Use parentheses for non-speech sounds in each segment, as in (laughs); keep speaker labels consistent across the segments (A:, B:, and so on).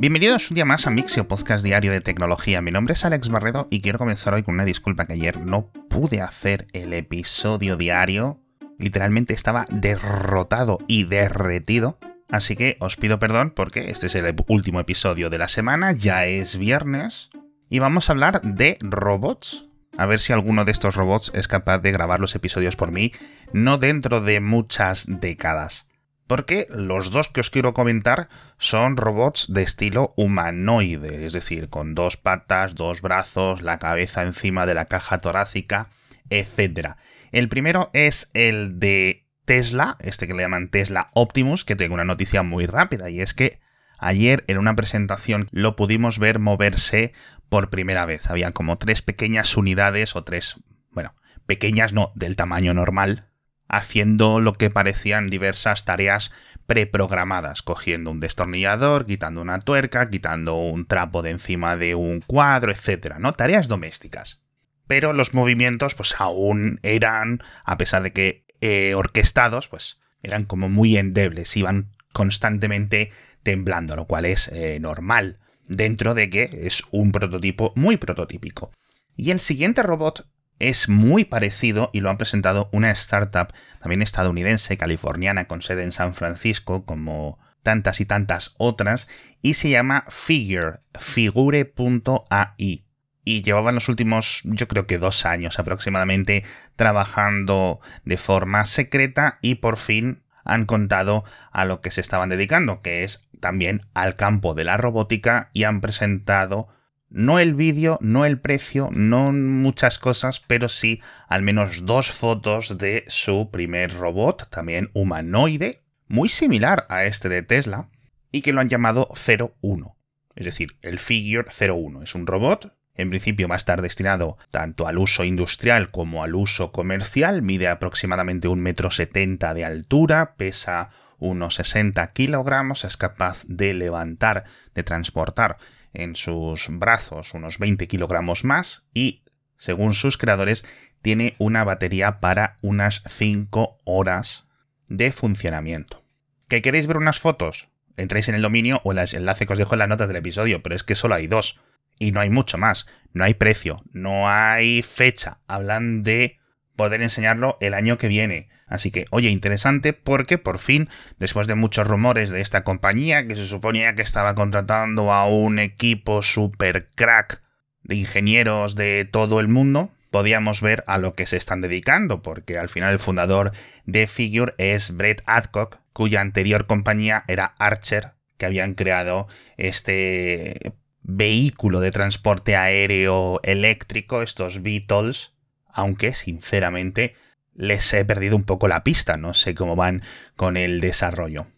A: Bienvenidos un día más a Mixio, podcast diario de tecnología. Mi nombre es Alex Barredo y quiero comenzar hoy con una disculpa que ayer no pude hacer el episodio diario. Literalmente estaba derrotado y derretido. Así que os pido perdón porque este es el último episodio de la semana, ya es viernes. Y vamos a hablar de robots. A ver si alguno de estos robots es capaz de grabar los episodios por mí, no dentro de muchas décadas porque los dos que os quiero comentar son robots de estilo humanoide, es decir, con dos patas, dos brazos, la cabeza encima de la caja torácica, etc. El primero es el de Tesla, este que le llaman Tesla Optimus, que tengo una noticia muy rápida, y es que ayer en una presentación lo pudimos ver moverse por primera vez. Había como tres pequeñas unidades o tres, bueno, pequeñas no, del tamaño normal, haciendo lo que parecían diversas tareas preprogramadas, cogiendo un destornillador, quitando una tuerca, quitando un trapo de encima de un cuadro, etcétera, ¿no? Tareas domésticas. Pero los movimientos, pues aún eran, a pesar de que eh, orquestados, pues eran como muy endebles, iban constantemente temblando, lo cual es eh, normal, dentro de que es un prototipo muy prototípico. Y el siguiente robot es muy parecido y lo han presentado una startup también estadounidense, californiana, con sede en San Francisco, como tantas y tantas otras, y se llama Figure, figure.ai. Y llevaban los últimos, yo creo que dos años aproximadamente, trabajando de forma secreta y por fin han contado a lo que se estaban dedicando, que es también al campo de la robótica y han presentado no el vídeo, no el precio, no muchas cosas, pero sí al menos dos fotos de su primer robot, también humanoide, muy similar a este de Tesla, y que lo han llamado 01. Es decir, el Figure 01 es un robot. En principio va a estar destinado tanto al uso industrial como al uso comercial. Mide aproximadamente un metro setenta de altura, pesa unos 60 kilogramos, es capaz de levantar, de transportar en sus brazos unos 20 kilogramos más y, según sus creadores, tiene una batería para unas 5 horas de funcionamiento. ¿Que queréis ver unas fotos? Entréis en el dominio o el enlace que os dejo en las notas del episodio, pero es que solo hay dos. Y no hay mucho más. No hay precio, no hay fecha. Hablan de poder enseñarlo el año que viene. Así que, oye, interesante porque por fin, después de muchos rumores de esta compañía que se suponía que estaba contratando a un equipo super crack de ingenieros de todo el mundo, podíamos ver a lo que se están dedicando, porque al final el fundador de Figure es Brett Adcock, cuya anterior compañía era Archer, que habían creado este vehículo de transporte aéreo eléctrico, estos Beatles, aunque sinceramente les he perdido un poco la pista, no sé cómo van con el desarrollo.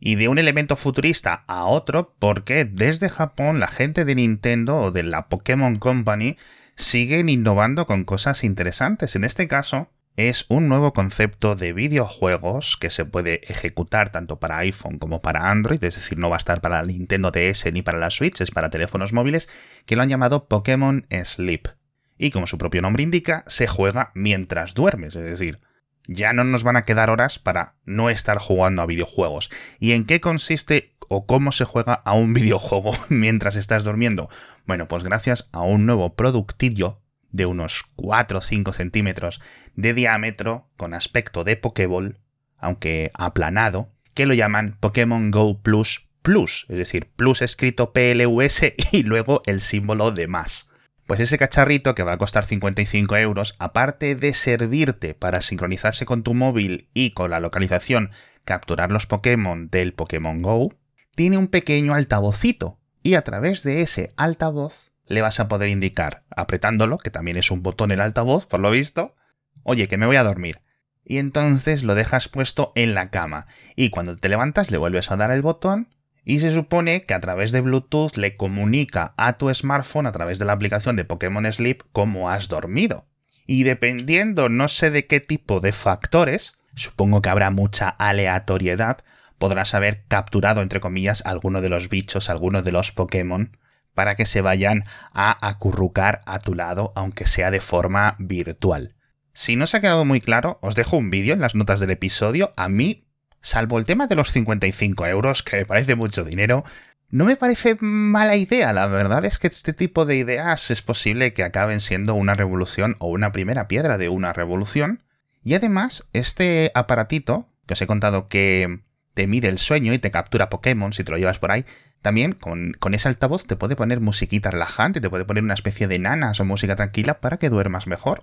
A: Y de un elemento futurista a otro, porque desde Japón la gente de Nintendo o de la Pokémon Company siguen innovando con cosas interesantes. En este caso, es un nuevo concepto de videojuegos que se puede ejecutar tanto para iPhone como para Android, es decir, no va a estar para Nintendo DS ni para la Switch, es para teléfonos móviles, que lo han llamado Pokémon Sleep y como su propio nombre indica, se juega mientras duermes, es decir, ya no nos van a quedar horas para no estar jugando a videojuegos. ¿Y en qué consiste o cómo se juega a un (laughs) videojuego mientras estás durmiendo? Bueno, pues gracias a un nuevo productillo de unos 4 o 5 centímetros de diámetro con aspecto de Pokéball, aunque aplanado, que lo llaman Pokémon Go Plus Plus, es decir, Plus escrito PLUS (laughs) y luego el símbolo de más. Pues ese cacharrito que va a costar 55 euros, aparte de servirte para sincronizarse con tu móvil y con la localización capturar los Pokémon del Pokémon Go, tiene un pequeño altavocito y a través de ese altavoz le vas a poder indicar, apretándolo, que también es un botón el altavoz, por lo visto, oye, que me voy a dormir. Y entonces lo dejas puesto en la cama y cuando te levantas le vuelves a dar el botón y se supone que a través de Bluetooth le comunica a tu smartphone a través de la aplicación de Pokémon Sleep cómo has dormido. Y dependiendo no sé de qué tipo de factores, supongo que habrá mucha aleatoriedad, podrás haber capturado entre comillas alguno de los bichos, alguno de los Pokémon, para que se vayan a acurrucar a tu lado, aunque sea de forma virtual. Si no se ha quedado muy claro, os dejo un vídeo en las notas del episodio. A mí salvo el tema de los 55 euros, que me parece mucho dinero, No me parece mala idea, la verdad es que este tipo de ideas es posible que acaben siendo una revolución o una primera piedra de una revolución. Y además, este aparatito, que os he contado que te mide el sueño y te captura Pokémon si te lo llevas por ahí, también con, con, ese altavoz te puede poner musiquita relajante, te puede poner una especie de nanas o música tranquila para que duermas mejor.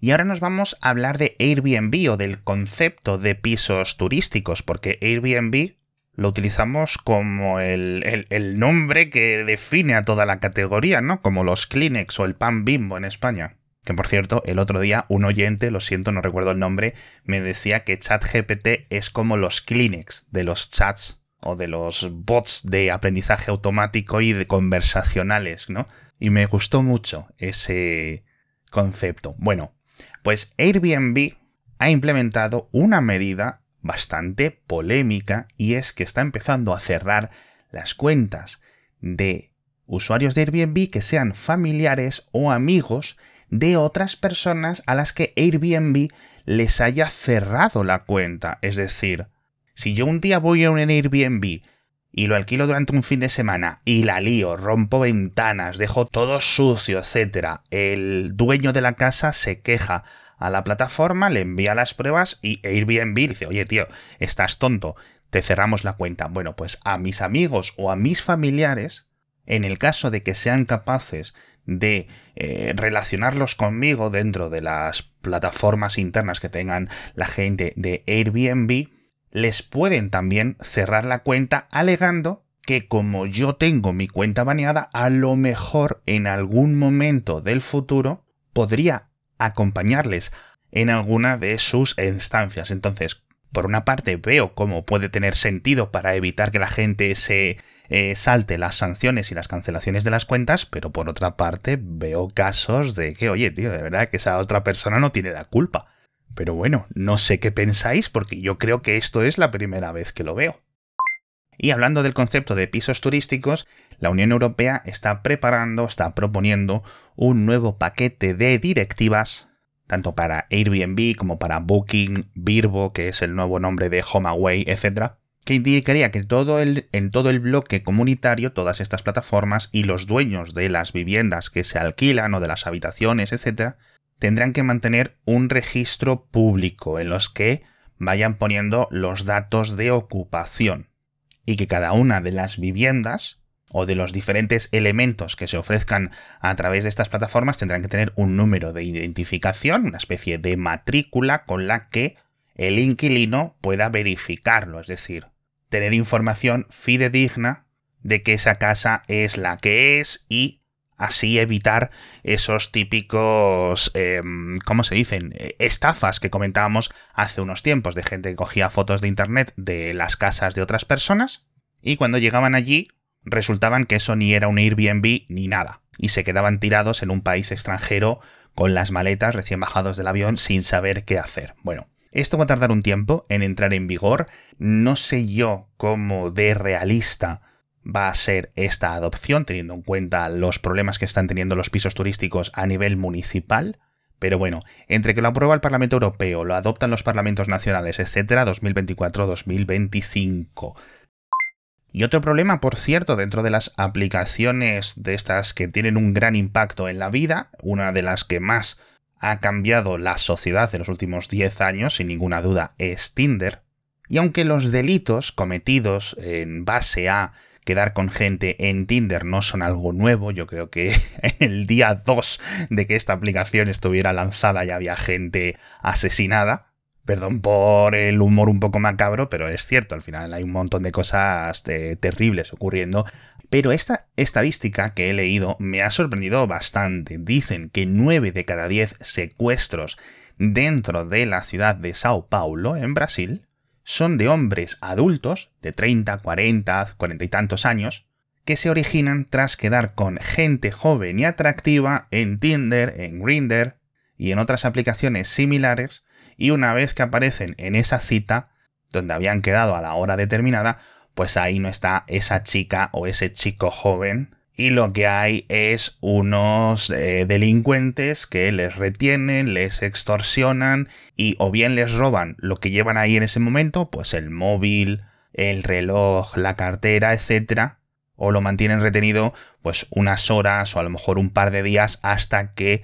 A: Y ahora nos vamos a hablar de Airbnb o del concepto de pisos turísticos, porque Airbnb lo utilizamos como el, nombre que define a toda la categoría, ¿no? Como los Kleenex o el pan bimbo en España. Que por cierto, el otro día un oyente, lo siento, no recuerdo el nombre, me decía que ChatGPT es como los Kleenex de los chats o de los bots de aprendizaje automático y de conversacionales, ¿no? Y me gustó mucho ese concepto. Bueno, pues Airbnb ha implementado una medida bastante polémica y es que está empezando a cerrar las cuentas de usuarios de Airbnb que sean familiares o amigos de otras personas a las que Airbnb les haya cerrado la cuenta. Es decir, si yo un día voy a un Airbnb y lo alquilo durante un fin de semana y la lío, rompo ventanas, dejo todo sucio, etc., el dueño de la casa se queja a la plataforma, le envía las pruebas y Airbnb dice, oye tío, estás tonto, te cerramos la cuenta. Bueno, pues a mis amigos o a mis familiares, en el caso de que sean capaces de eh, relacionarlos conmigo dentro de las plataformas internas que tengan la gente de Airbnb, les pueden también cerrar la cuenta alegando que como yo tengo mi cuenta baneada, a lo mejor en algún momento del futuro podría acompañarles en alguna de sus instancias. Entonces, por una parte veo cómo puede tener sentido para evitar que la gente se eh, salte las sanciones y las cancelaciones de las cuentas, pero por otra parte veo casos de que, oye, tío, de verdad que esa otra persona no tiene la culpa. Pero bueno, no sé qué pensáis porque yo creo que esto es la primera vez que lo veo. Y hablando del concepto de pisos turísticos, la Unión Europea está preparando, está proponiendo un nuevo paquete de directivas, tanto para Airbnb como para Booking, Virbo, que es el nuevo nombre de HomeAway, etc., que indicaría que todo el, en todo el bloque comunitario, todas estas plataformas y los dueños de las viviendas que se alquilan o de las habitaciones, etc., tendrán que mantener un registro público en los que vayan poniendo los datos de ocupación y que cada una de las viviendas o de los diferentes elementos que se ofrezcan a través de estas plataformas tendrán que tener un número de identificación, una especie de matrícula con la que el inquilino pueda verificarlo, es decir, tener información fidedigna de que esa casa es la que es y así evitar esos típicos, em, ¿cómo se dicen? Eh, estafas que comentábamos hace unos tiempos de gente que cogía fotos de internet de las casas de otras personas y cuando llegaban allí resultaban que eso ni era un Airbnb ni nada y se quedaban tirados en un país extranjero con las maletas recién bajados del avión sin saber qué hacer. Bueno, esto va a tardar un tiempo en entrar en vigor. No sé yo cómo de realista va a ser esta adopción, teniendo en cuenta los problemas que están teniendo los pisos turísticos a nivel municipal. Pero bueno, entre que lo aprueba el Parlamento Europeo, lo adoptan los parlamentos nacionales, etcétera, 2024-2025. Y otro problema, por cierto, dentro de las aplicaciones de estas que tienen un gran impacto en la vida, una de las que más ha cambiado la sociedad en los últimos 10 años, sin ninguna duda, es Tinder. Y aunque los delitos cometidos en base a quedar con gente en Tinder no son algo nuevo. Yo creo que (laughs) el día 2 de que esta aplicación estuviera lanzada ya había gente asesinada. Perdón por el humor un poco macabro, pero es cierto, al final hay un montón de cosas eh, terribles ocurriendo. Pero esta estadística que he leído me ha sorprendido bastante. Dicen que 9 de cada 10 secuestros dentro de la ciudad de Sao Paulo, en Brasil, son de hombres adultos, de 30, 40, 40 y tantos años, que se originan tras quedar con gente joven y atractiva en Tinder, en Grindr y en otras aplicaciones similares, y una vez que aparecen en esa cita, donde habían quedado a la hora determinada, pues ahí no está esa chica o ese chico joven y lo que hay es unos eh, delincuentes que les retienen, les extorsionan y o bien les roban lo que llevan ahí en ese momento, pues el móvil, el reloj, la cartera, etcétera, o lo mantienen retenido pues unas horas o a lo mejor un par de días hasta que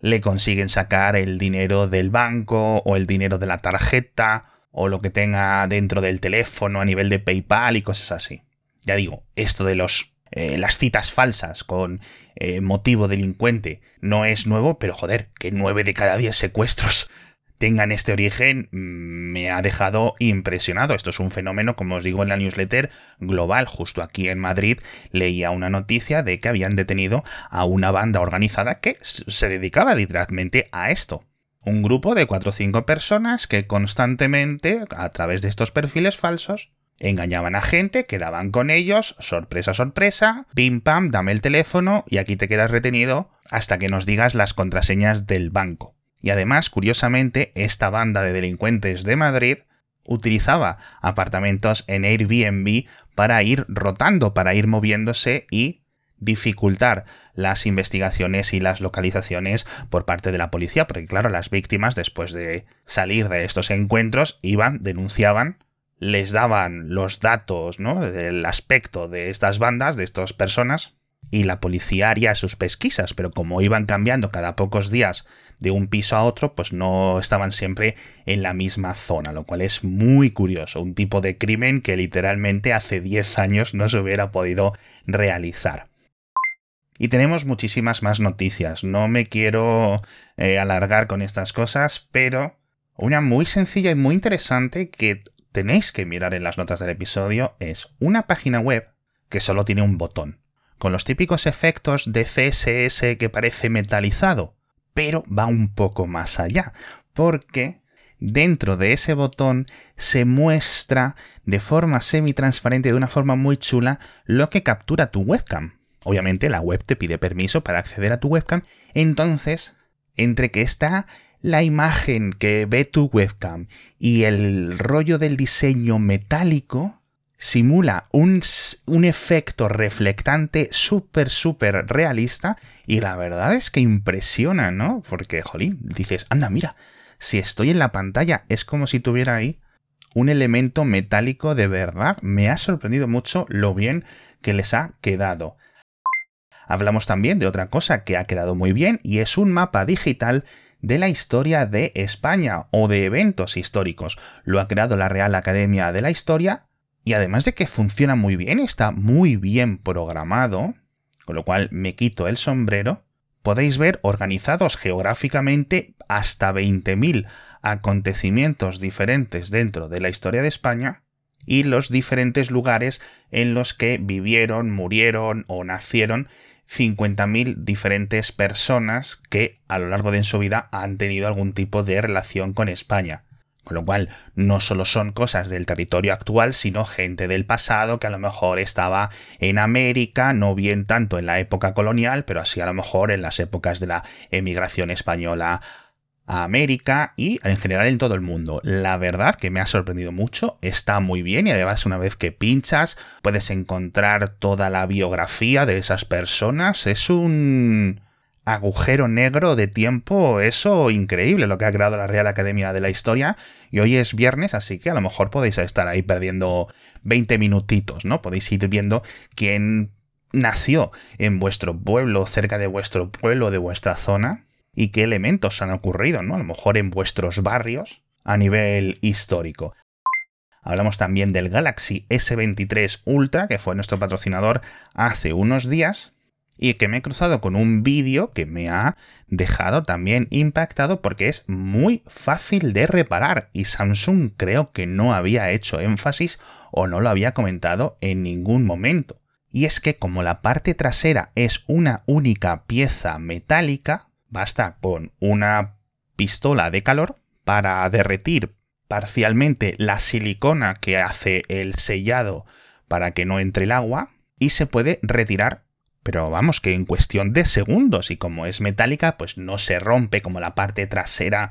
A: le consiguen sacar el dinero del banco o el dinero de la tarjeta o lo que tenga dentro del teléfono a nivel de PayPal y cosas así. Ya digo, esto de los eh, las citas falsas con eh, motivo delincuente no es nuevo, pero joder, que nueve de cada diez secuestros (laughs) tengan este origen mm, me ha dejado impresionado. Esto es un fenómeno, como os digo en la newsletter, global. Justo aquí en Madrid leía una noticia de que habían detenido a una banda organizada que se dedicaba literalmente a esto. Un grupo de cuatro o cinco personas que constantemente, a través de estos perfiles falsos, engañaban a gente, quedaban con ellos, sorpresa, sorpresa, pim pam, dame el teléfono y aquí te quedas retenido hasta que nos digas las contraseñas del banco. Y además, curiosamente, esta banda de delincuentes de Madrid utilizaba apartamentos en Airbnb para ir rotando, para ir moviéndose y dificultar las investigaciones y las localizaciones por parte de la policía, porque claro, las víctimas después de salir de estos encuentros iban, denunciaban, les daban los datos, ¿no? del aspecto de estas bandas, de estas personas, y la policía haría sus pesquisas, pero como iban cambiando cada pocos días de un piso a otro, pues no estaban siempre en la misma zona, lo cual es muy curioso, un tipo de crimen que literalmente hace 10 años no se hubiera podido realizar. Y tenemos muchísimas más noticias, no me quiero eh, alargar con estas cosas, pero una muy sencilla y muy interesante que tenéis que mirar en las notas del episodio es una página web que solo tiene un botón, con los típicos efectos de CSS que parece metalizado, pero va un poco más allá, porque dentro de ese botón se muestra de forma semi-transparente, de una forma muy chula, lo que captura tu webcam. Obviamente la web te pide permiso para acceder a tu webcam, entonces, entre que está la imagen que ve tu webcam y el rollo del diseño metálico, simula un, un efecto reflectante súper, súper realista y la verdad es que impresiona, ¿no? Porque, jolín, dices, anda, mira, si estoy en la pantalla es como si tuviera ahí un elemento metálico de verdad. Me ha sorprendido mucho lo bien que les ha quedado. Hablamos también de otra cosa que ha quedado muy bien y es un mapa digital de la historia de España o de eventos históricos. Lo ha creado la Real Academia de la Historia y además de que funciona muy bien, está muy bien programado, con lo cual me quito el sombrero, podéis ver organizados geográficamente hasta 20.000 acontecimientos diferentes dentro de la historia de España y los diferentes lugares en los que vivieron, murieron o nacieron 50.000 diferentes personas que a lo largo de su vida han tenido algún tipo de relación con España. Con lo cual, no solo son cosas del territorio actual, sino gente del pasado que a lo mejor estaba en América, no bien tanto en la época colonial, pero así a lo mejor en las épocas de la emigración española a América y en general en todo el mundo. La verdad que me ha sorprendido mucho, está muy bien y además una vez que pinchas puedes encontrar toda la biografía de esas personas. Es un agujero negro de tiempo, eso increíble lo que ha creado la Real Academia de la Historia. Y hoy es viernes, así que a lo mejor podéis estar ahí perdiendo 20 minutitos, ¿no? Podéis ir viendo quién nació en vuestro pueblo, cerca de vuestro pueblo, de vuestra zona, y qué elementos han ocurrido, ¿no? A lo mejor en vuestros barrios a nivel histórico. Hablamos también del Galaxy S23 Ultra, que fue nuestro patrocinador hace unos días, y que me he cruzado con un vídeo que me ha dejado también impactado porque es muy fácil de reparar y Samsung creo que no había hecho énfasis o no lo había comentado en ningún momento. Y es que como la parte trasera es una única pieza metálica, basta con una pistola de calor para derretir parcialmente la silicona que hace el sellado para que no entre el agua y se puede retirar pero vamos, que en cuestión de segundos y como es metálica, pues no se rompe como la parte trasera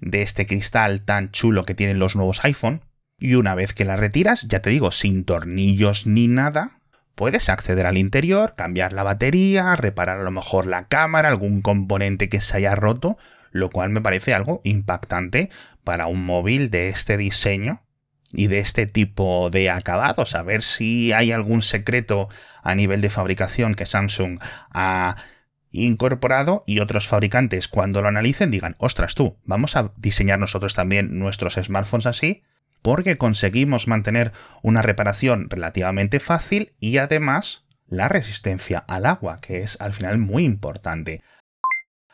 A: de este cristal tan chulo que tienen los nuevos iPhone. Y una vez que la retiras, ya te digo, sin tornillos ni nada, puedes acceder al interior, cambiar la batería, reparar a lo mejor la cámara, algún componente que se haya roto, lo cual me parece algo impactante para un móvil de este diseño y de este tipo de acabados, a ver si hay algún secreto a nivel de fabricación que Samsung ha incorporado y otros fabricantes cuando lo analicen digan, ostras tú, vamos a diseñar nosotros también nuestros smartphones así porque conseguimos mantener una reparación relativamente fácil y además la resistencia al agua, que es al final muy importante.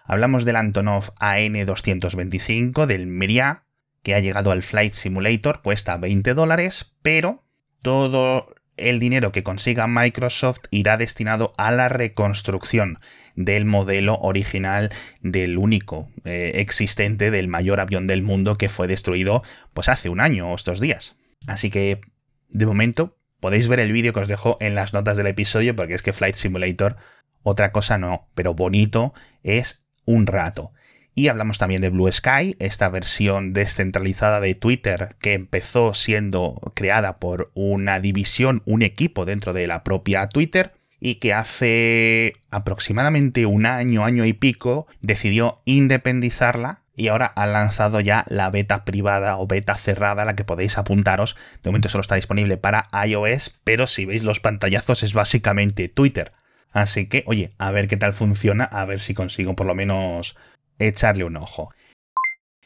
A: Hablamos del Antonov AN225, del Miria, que ha llegado al Flight Simulator, cuesta 20 dólares, pero todo el dinero que consiga Microsoft irá destinado a la reconstrucción del modelo original del único eh, existente del mayor avión del mundo que fue destruido pues hace un año o estos días. Así que de momento podéis ver el vídeo que os dejo en las notas del episodio porque es que Flight Simulator otra cosa no, pero bonito es un rato. Y hablamos también de Blue Sky, esta versión descentralizada de Twitter que empezó siendo creada por una división, un equipo dentro de la propia Twitter y que hace aproximadamente un año, año y pico, decidió independizarla y ahora ha lanzado ya la beta privada o beta cerrada, la que podéis apuntaros. De momento solo está disponible para iOS, pero si veis los pantallazos es básicamente Twitter. Así que, oye, a ver qué tal funciona, a ver si consigo por lo menos echarle un ojo.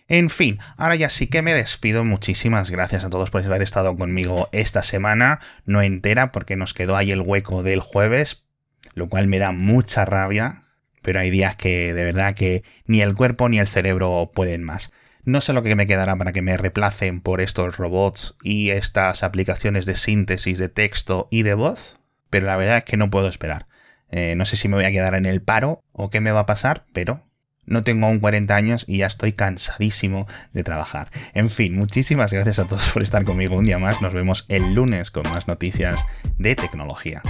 A: En fin, ahora ya sí que me despido. Muchísimas gracias a todos por haber estado conmigo esta semana, no entera porque nos quedó ahí el hueco del jueves, lo cual me da mucha rabia, pero hay días que de verdad que ni el cuerpo ni el cerebro pueden más. No sé lo que me quedará para que me replacen por estos robots y estas aplicaciones de síntesis de texto y de voz, pero la verdad es que no puedo esperar. Eh, no sé si me voy a quedar en el paro o qué me va a pasar, pero no tengo aún 40 años y ya estoy cansadísimo de trabajar. En fin, muchísimas gracias a todos por estar conmigo un día más. Nos vemos el lunes con más noticias de tecnología.